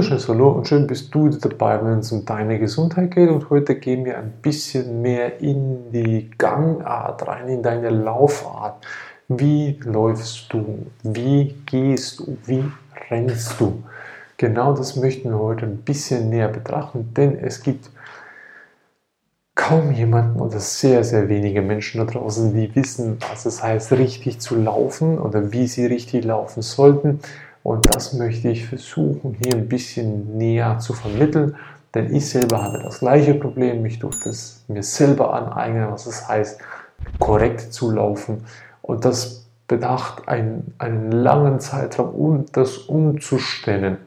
wunderschönes Hallo und schön bist du dabei, wenn es um deine Gesundheit geht. Und heute gehen wir ein bisschen mehr in die Gangart rein, in deine Laufart. Wie läufst du? Wie gehst du? Wie rennst du? Genau das möchten wir heute ein bisschen näher betrachten, denn es gibt kaum jemanden oder sehr, sehr wenige Menschen da draußen, die wissen, was es heißt, richtig zu laufen oder wie sie richtig laufen sollten. Und das möchte ich versuchen, hier ein bisschen näher zu vermitteln, denn ich selber hatte das gleiche Problem. Ich durfte es mir selber aneignen, was es heißt, korrekt zu laufen. Und das bedacht einen, einen langen Zeitraum, um das umzustellen.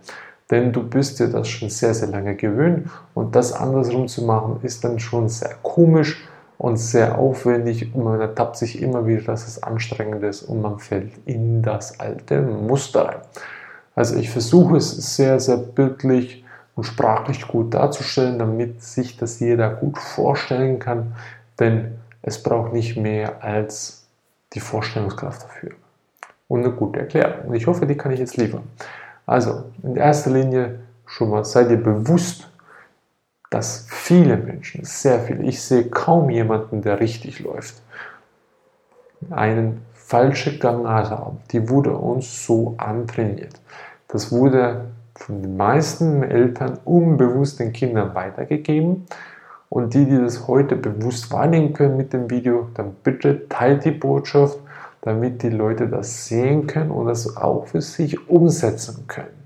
Denn du bist dir das schon sehr, sehr lange gewöhnt und das andersrum zu machen, ist dann schon sehr komisch und sehr aufwendig und man ertappt sich immer wieder, dass es anstrengend ist und man fällt in das alte Muster rein. Also ich versuche es sehr, sehr bildlich und sprachlich gut darzustellen, damit sich das jeder gut vorstellen kann, denn es braucht nicht mehr als die Vorstellungskraft dafür und eine gute Erklärung. Und ich hoffe, die kann ich jetzt liefern. Also in erster Linie schon mal seid ihr bewusst, dass viele Menschen, sehr viele, ich sehe kaum jemanden, der richtig läuft, einen falsche Gangart haben. Die wurde uns so antrainiert. Das wurde von den meisten Eltern unbewusst den Kindern weitergegeben. Und die, die das heute bewusst wahrnehmen können mit dem Video, dann bitte teilt die Botschaft, damit die Leute das sehen können und das auch für sich umsetzen können.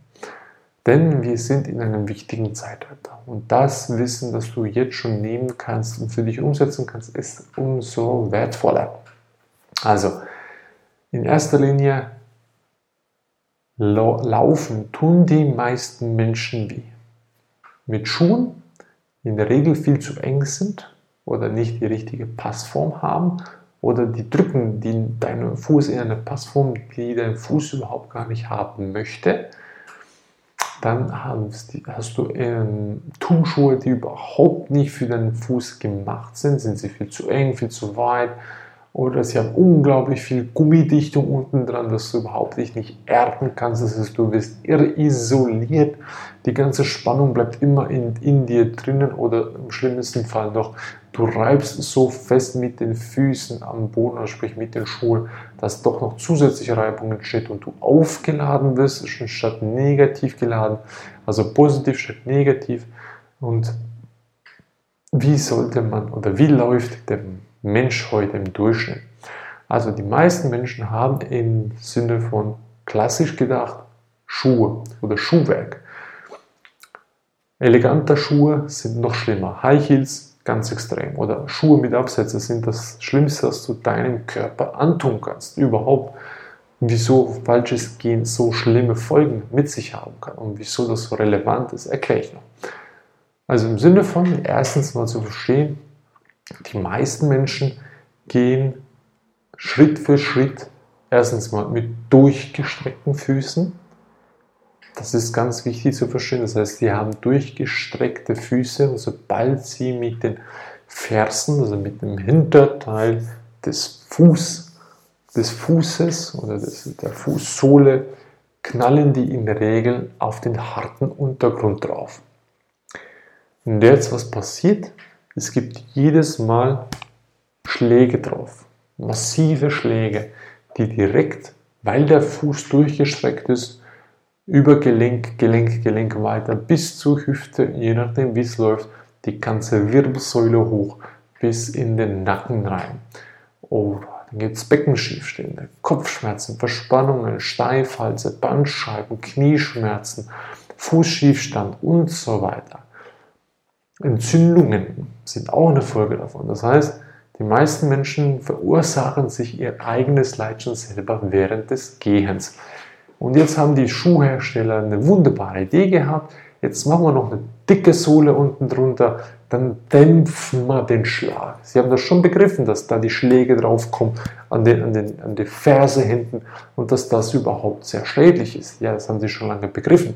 Denn wir sind in einem wichtigen Zeitalter. Und das Wissen, das du jetzt schon nehmen kannst und für dich umsetzen kannst, ist umso wertvoller. Also, in erster Linie laufen tun die meisten Menschen wie? Mit Schuhen, die in der Regel viel zu eng sind oder nicht die richtige Passform haben oder die drücken die deinen Fuß in eine Passform, die dein Fuß überhaupt gar nicht haben möchte dann hast du ähm, Turnschuhe, die überhaupt nicht für deinen Fuß gemacht sind. Sind sie viel zu eng, viel zu weit? Oder sie haben unglaublich viel Gummidichtung unten dran, dass du überhaupt dich nicht erden kannst. Das heißt, du wirst irre isoliert. Die ganze Spannung bleibt immer in, in dir drinnen oder im schlimmsten Fall noch Du reibst so fest mit den Füßen am Boden, also sprich mit den Schuhen, dass doch noch zusätzliche Reibung entsteht und du aufgeladen wirst, statt negativ geladen, also positiv statt negativ. Und wie sollte man oder wie läuft der Mensch heute im Durchschnitt? Also die meisten Menschen haben im Sinne von klassisch gedacht Schuhe oder Schuhwerk. Eleganter Schuhe sind noch schlimmer. High Heels ganz extrem. Oder Schuhe mit Absätzen sind das Schlimmste, was du deinem Körper antun kannst. Überhaupt, wieso falsches Gehen so schlimme Folgen mit sich haben kann und wieso das so relevant ist, erkläre ich noch. Also im Sinne von, erstens mal zu verstehen, die meisten Menschen gehen Schritt für Schritt erstens mal mit durchgestreckten Füßen das ist ganz wichtig zu verstehen. Das heißt, sie haben durchgestreckte Füße und sobald sie mit den Fersen, also mit dem Hinterteil des, Fuß, des Fußes oder des, der Fußsohle, knallen die in der Regel auf den harten Untergrund drauf. Und jetzt was passiert? Es gibt jedes Mal Schläge drauf, massive Schläge, die direkt, weil der Fuß durchgestreckt ist, über Gelenk, Gelenk, Gelenk weiter bis zur Hüfte, je nachdem wie es läuft, die ganze Wirbelsäule hoch bis in den Nacken rein. Oder dann gibt es Beckenschiefstände, Kopfschmerzen, Verspannungen, Steifhalse, Bandscheiben, Knieschmerzen, Fußschiefstand und so weiter. Entzündungen sind auch eine Folge davon. Das heißt, die meisten Menschen verursachen sich ihr eigenes Leid schon selber während des Gehens. Und jetzt haben die Schuhhersteller eine wunderbare Idee gehabt. Jetzt machen wir noch eine dicke Sohle unten drunter, dann dämpfen wir den Schlag. Sie haben das schon begriffen, dass da die Schläge draufkommen an, den, an, den, an die Ferse hinten und dass das überhaupt sehr schädlich ist. Ja, das haben sie schon lange begriffen.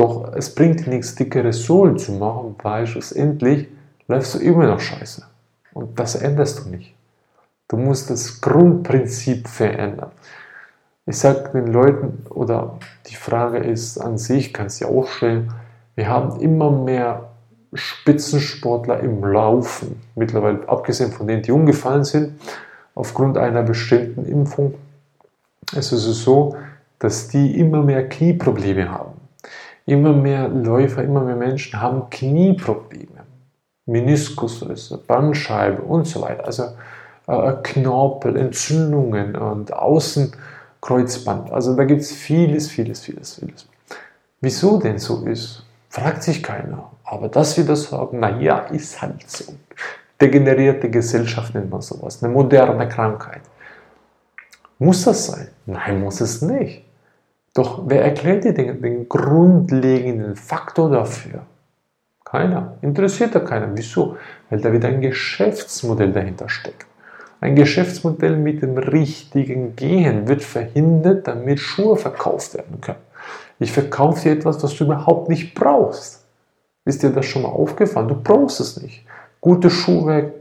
Doch es bringt nichts, dickere Sohlen zu machen, weil schlussendlich läufst du immer noch scheiße. Und das änderst du nicht. Du musst das Grundprinzip verändern. Ich sage den Leuten, oder die Frage ist an sich, kann es ja auch stellen, wir haben immer mehr Spitzensportler im Laufen, mittlerweile abgesehen von denen, die umgefallen sind, aufgrund einer bestimmten Impfung. Es ist so, dass die immer mehr Knieprobleme haben. Immer mehr Läufer, immer mehr Menschen haben Knieprobleme. Meniskusrisse, Bandscheibe und so weiter. Also äh, Knorpel, Entzündungen und Außenkreuzband. Also da gibt es vieles, vieles, vieles, vieles. Wieso denn so ist, fragt sich keiner. Aber dass wir das haben, naja, ist halt so. Degenerierte Gesellschaft nennt man sowas, eine moderne Krankheit. Muss das sein? Nein, muss es nicht. Doch wer erklärt dir den, den grundlegenden Faktor dafür? Keiner. Interessiert da keiner. Wieso? Weil da wieder ein Geschäftsmodell dahinter steckt. Ein Geschäftsmodell mit dem richtigen Gehen wird verhindert, damit Schuhe verkauft werden können. Ich verkaufe dir etwas, was du überhaupt nicht brauchst. Ist dir das schon mal aufgefallen? Du brauchst es nicht. Gutes Schuhwerk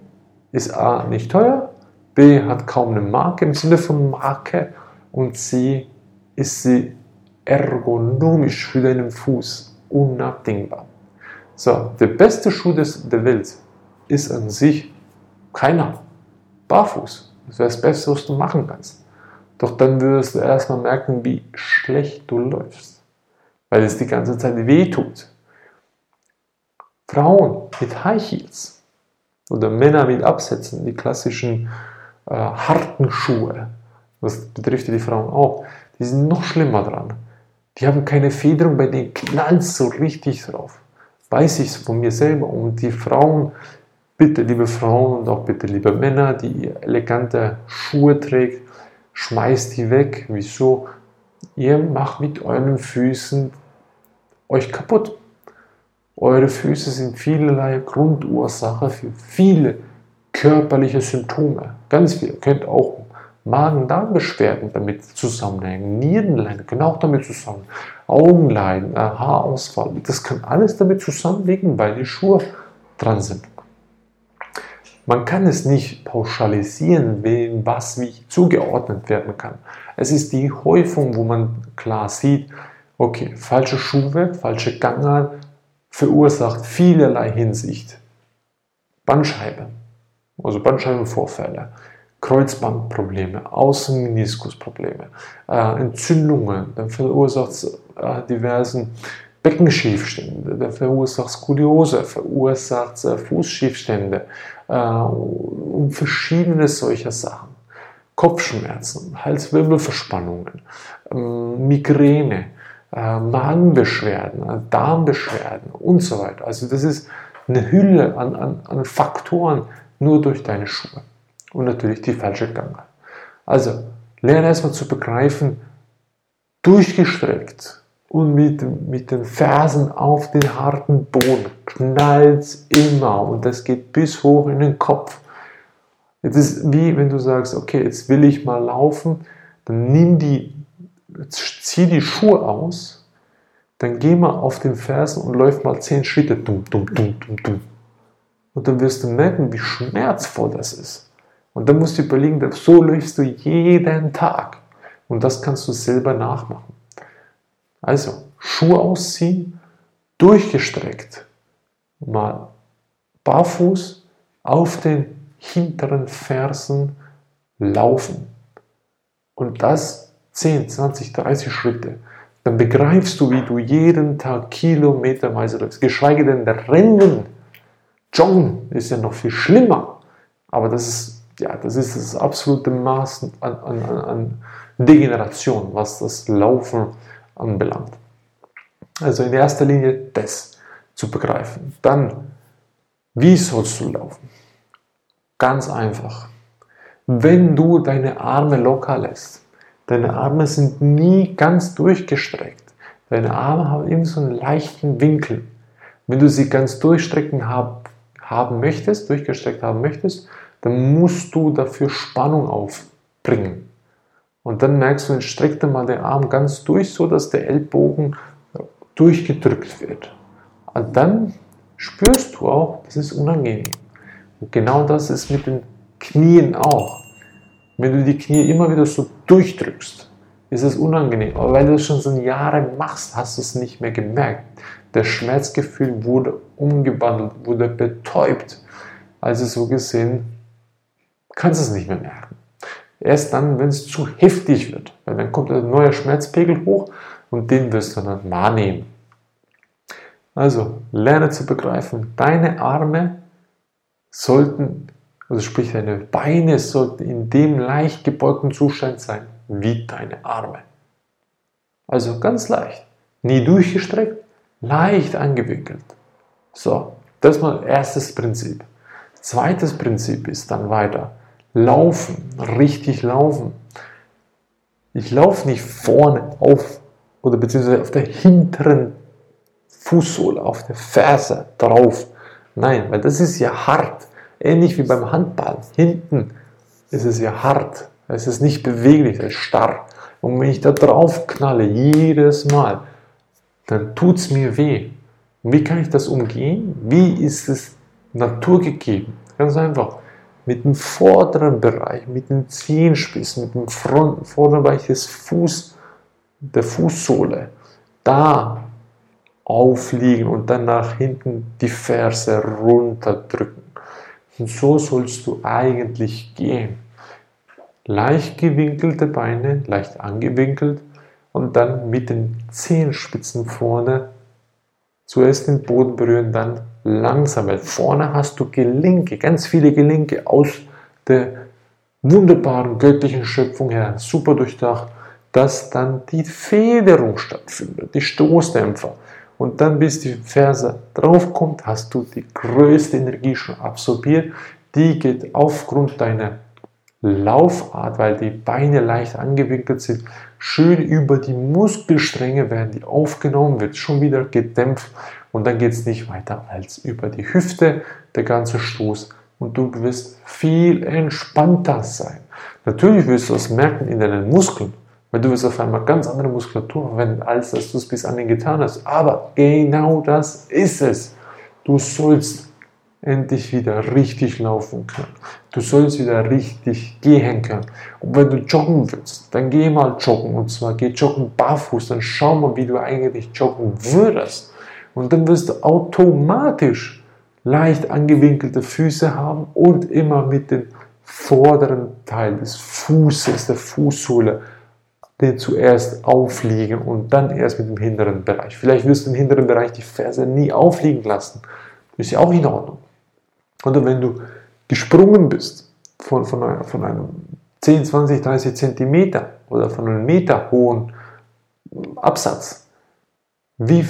ist A nicht teuer, B hat kaum eine Marke im Sinne von Marke und C ist sie ergonomisch für deinen Fuß unabdingbar. So, der beste Schuh des, der Welt ist an sich keiner. Barfuß. Das wäre das Beste, was du machen kannst. Doch dann wirst du erstmal merken, wie schlecht du läufst. Weil es die ganze Zeit weh tut. Frauen mit High Heels oder Männer mit Absätzen, die klassischen äh, harten Schuhe, das betrifft die Frauen auch, die sind noch schlimmer dran. Die haben keine Federung, bei denen knallt so richtig drauf. Weiß ich von mir selber. Und die Frauen, bitte liebe Frauen und auch bitte liebe Männer, die elegante Schuhe trägt, schmeißt die weg. Wieso? Ihr macht mit euren Füßen euch kaputt. Eure Füße sind vielerlei Grundursache für viele körperliche Symptome. Ganz viel. Ihr könnt auch Magen-Darm-Beschwerden damit zusammenhängen, Nierenleiden können auch damit zusammenhängen, Augenleiden, äh, Haarausfall, das kann alles damit zusammenliegen, weil die Schuhe dran sind. Man kann es nicht pauschalisieren, wem was wie zugeordnet werden kann. Es ist die Häufung, wo man klar sieht, okay, falsche Schuhwerk, falsche Gangart verursacht vielerlei Hinsicht. Bandscheibe, also Bandscheibenvorfälle, Kreuzbandprobleme, Außenmeniskusprobleme, äh, Entzündungen, dann verursacht es äh, diversen Beckenschiefstände, dann verursacht Skoliose, verursacht äh, Fußschiefstände äh, und verschiedene solcher Sachen. Kopfschmerzen, Halswirbelverspannungen, ähm, Migräne, äh, Magenbeschwerden, äh, Darmbeschwerden und so weiter. Also das ist eine Hülle an, an, an Faktoren nur durch deine Schuhe und natürlich die falsche Gangart. Also, lerne erstmal zu begreifen, durchgestreckt und mit, mit den Fersen auf den harten Boden knallt immer und das geht bis hoch in den Kopf. Es ist wie wenn du sagst, okay, jetzt will ich mal laufen, dann nimm die, zieh die Schuhe aus, dann geh mal auf den Fersen und läuf mal zehn Schritte, dumm, dumm, dumm, dumm, dumm. Und dann wirst du merken, wie schmerzvoll das ist. Und dann musst du überlegen, so läufst du jeden Tag. Und das kannst du selber nachmachen. Also, Schuhe ausziehen, durchgestreckt, mal barfuß auf den hinteren Fersen laufen. Und das 10, 20, 30 Schritte. Dann begreifst du, wie du jeden Tag kilometerweise läufst. Geschweige denn Rennen. Joggen ist ja noch viel schlimmer. Aber das ist ja, das ist das absolute Maß an, an, an Degeneration, was das Laufen anbelangt. Also in erster Linie das zu begreifen. Dann, wie sollst du laufen? Ganz einfach. Wenn du deine Arme locker lässt, deine Arme sind nie ganz durchgestreckt. Deine Arme haben immer so einen leichten Winkel. Wenn du sie ganz durchstrecken haben, haben möchtest, durchgestreckt haben möchtest, dann musst du dafür Spannung aufbringen. Und dann merkst du, dann streck dir mal den Arm ganz durch, so dass der Ellbogen durchgedrückt wird. Und dann spürst du auch, das ist unangenehm. Und genau das ist mit den Knien auch. Wenn du die Knie immer wieder so durchdrückst, ist es unangenehm. Aber weil du es schon so Jahre machst, hast du es nicht mehr gemerkt. Das Schmerzgefühl wurde umgewandelt, wurde betäubt. Also so gesehen kannst es nicht mehr merken. Erst dann, wenn es zu heftig wird, weil dann kommt ein neuer Schmerzpegel hoch und den wirst du dann wahrnehmen. Also lerne zu begreifen, deine Arme sollten, also sprich deine Beine sollten in dem leicht gebeugten Zustand sein wie deine Arme. Also ganz leicht, nie durchgestreckt, leicht angewinkelt. So, das mal erstes Prinzip. Zweites Prinzip ist dann weiter. Laufen, richtig laufen. Ich laufe nicht vorne auf oder beziehungsweise auf der hinteren Fußsohle, auf der Ferse drauf. Nein, weil das ist ja hart. Ähnlich wie beim Handball. Hinten ist es ja hart. Es ist nicht beweglich, es ist starr. Und wenn ich da drauf knalle, jedes Mal, dann tut es mir weh. Und wie kann ich das umgehen? Wie ist es naturgegeben? Ganz einfach. Mit dem vorderen Bereich, mit den Zehenspitzen, mit dem Front, vorderen Bereich des Fuß, der Fußsohle, da aufliegen und dann nach hinten die Ferse runterdrücken. Und so sollst du eigentlich gehen. Leicht gewinkelte Beine, leicht angewinkelt und dann mit den Zehenspitzen vorne zuerst den Boden berühren, dann langsam, weil vorne hast du Gelenke, ganz viele Gelenke aus der wunderbaren göttlichen Schöpfung her, super durchdacht, dass dann die Federung stattfindet, die Stoßdämpfer. Und dann, bis die Ferse draufkommt, hast du die größte Energie schon absorbiert. Die geht aufgrund deiner Laufart, weil die Beine leicht angewinkelt sind, schön über die Muskelstränge werden die aufgenommen, wird schon wieder gedämpft und dann geht es nicht weiter als über die Hüfte, der ganze Stoß und du wirst viel entspannter sein. Natürlich wirst du das merken in deinen Muskeln, weil du wirst auf einmal ganz andere Muskulatur verwenden, als dass du es bis anhin getan hast. Aber genau das ist es. Du sollst endlich wieder richtig laufen können. Du sollst wieder richtig gehen können. Und wenn du joggen willst, dann geh mal joggen. Und zwar geh joggen barfuß. Dann schau mal, wie du eigentlich joggen würdest. Und dann wirst du automatisch leicht angewinkelte Füße haben und immer mit dem vorderen Teil des Fußes, der Fußsohle, den zuerst aufliegen und dann erst mit dem hinteren Bereich. Vielleicht wirst du im hinteren Bereich die Ferse nie aufliegen lassen. Ist ja auch in Ordnung. Oder wenn du gesprungen bist von, von, einem, von einem 10, 20, 30 Zentimeter oder von einem Meter hohen Absatz, wie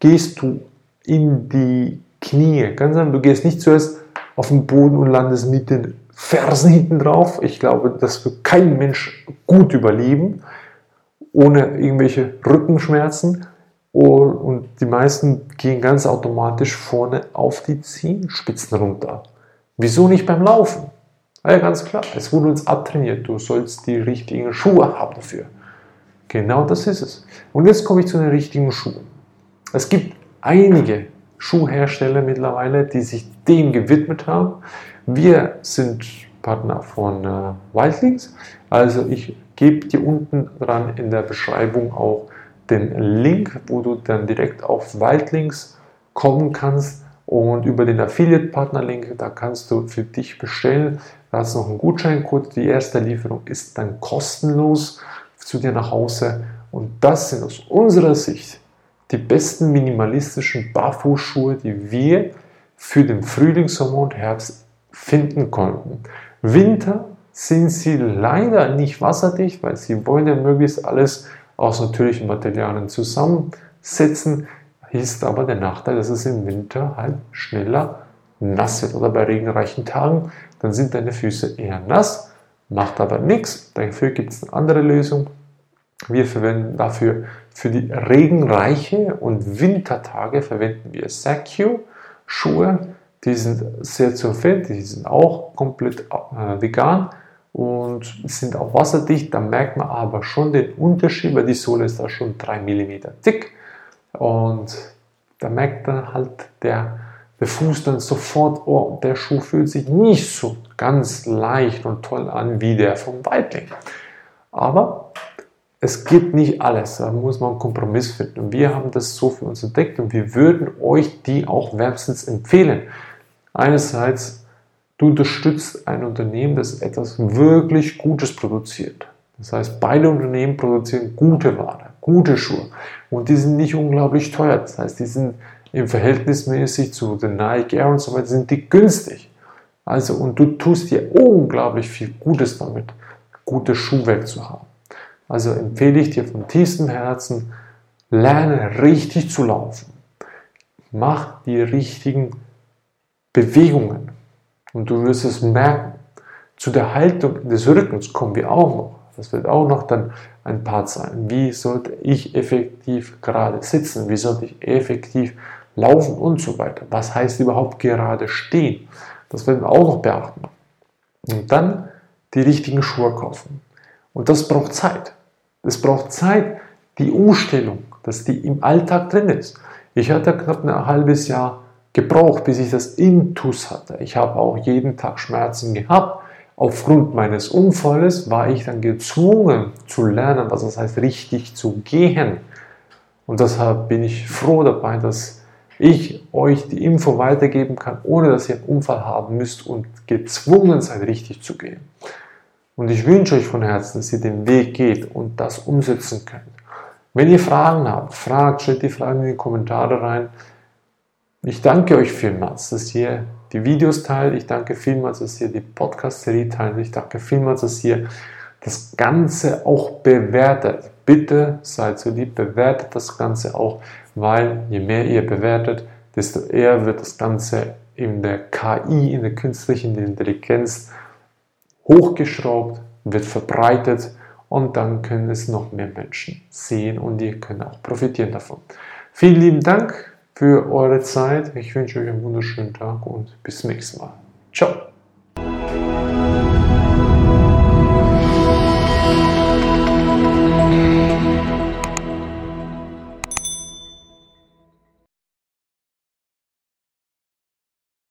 gehst du in die Knie? Ganz einfach, du gehst nicht zuerst auf den Boden und landest mit den Fersen hinten drauf. Ich glaube, das wird kein Mensch gut überleben, ohne irgendwelche Rückenschmerzen. Und die meisten gehen ganz automatisch vorne auf die Zehenspitzen runter. Wieso nicht beim Laufen? Ja, ganz klar, es wurde uns abtrainiert. Du sollst die richtigen Schuhe haben dafür. Genau das ist es. Und jetzt komme ich zu den richtigen Schuhen. Es gibt einige Schuhhersteller mittlerweile, die sich dem gewidmet haben. Wir sind Partner von äh, Wildlings. Also ich gebe dir unten dran in der Beschreibung auch den Link, wo du dann direkt auf Waldlinks kommen kannst und über den Affiliate-Partner-Link, da kannst du für dich bestellen. Da du noch einen Gutscheincode. Die erste Lieferung ist dann kostenlos zu dir nach Hause. Und das sind aus unserer Sicht die besten minimalistischen Barfußschuhe, die wir für den Frühling, Sommer und Herbst finden konnten. Winter sind sie leider nicht wasserdicht, weil sie wollen ja möglichst alles aus natürlichen Materialien zusammensetzen. Ist aber der Nachteil, dass es im Winter halt schneller nass wird oder bei regenreichen Tagen, dann sind deine Füße eher nass, macht aber nichts. Dafür gibt es eine andere Lösung. Wir verwenden dafür für die regenreiche und Wintertage verwenden wir Saccio Schuhe. Die sind sehr zu empfehlen, die sind auch komplett äh, vegan und sind auch wasserdicht. Da merkt man aber schon den Unterschied, weil die Sohle ist da schon 3 mm dick und da merkt dann halt der, der Fuß dann sofort, oh, der Schuh fühlt sich nicht so ganz leicht und toll an wie der vom Weitling. Aber es gibt nicht alles, da muss man einen Kompromiss finden. Und wir haben das so für uns entdeckt und wir würden euch die auch wärmstens empfehlen. Einerseits, du unterstützt ein Unternehmen, das etwas wirklich Gutes produziert. Das heißt, beide Unternehmen produzieren gute Ware, gute Schuhe. Und die sind nicht unglaublich teuer. Das heißt, die sind im Verhältnis mäßig zu den Nike Air und so weiter, sind die günstig. Also, und du tust dir unglaublich viel Gutes damit, gutes Schuhwerk zu haben. Also empfehle ich dir von tiefstem Herzen, lerne richtig zu laufen. Mach die richtigen Bewegungen und du wirst es merken. Zu der Haltung des Rückens kommen wir auch noch. Das wird auch noch dann ein Part sein. Wie sollte ich effektiv gerade sitzen? Wie sollte ich effektiv laufen und so weiter? Was heißt überhaupt gerade stehen? Das werden wir auch noch beachten. Und dann die richtigen Schuhe kaufen. Und das braucht Zeit. Es braucht Zeit, die Umstellung, dass die im Alltag drin ist. Ich hatte knapp ein halbes Jahr gebraucht, bis ich das Intus hatte. Ich habe auch jeden Tag Schmerzen gehabt. Aufgrund meines Unfalles war ich dann gezwungen zu lernen, was das heißt, richtig zu gehen. Und deshalb bin ich froh dabei, dass ich euch die Info weitergeben kann, ohne dass ihr einen Unfall haben müsst und gezwungen seid, richtig zu gehen. Und ich wünsche euch von Herzen, dass ihr den Weg geht und das umsetzen könnt. Wenn ihr Fragen habt, fragt, stellt die Fragen in die Kommentare rein. Ich danke euch vielmals, dass ihr die Videos teilt. Ich danke vielmals, dass ihr die Podcast-Serie teilt. Ich danke vielmals, dass ihr das Ganze auch bewertet. Bitte seid so lieb, bewertet das Ganze auch, weil je mehr ihr bewertet, desto eher wird das Ganze in der KI, in der künstlichen Intelligenz hochgeschraubt, wird verbreitet und dann können es noch mehr Menschen sehen und ihr könnt auch profitieren davon. Vielen lieben Dank für eure Zeit. Ich wünsche euch einen wunderschönen Tag und bis zum nächsten Mal. Ciao.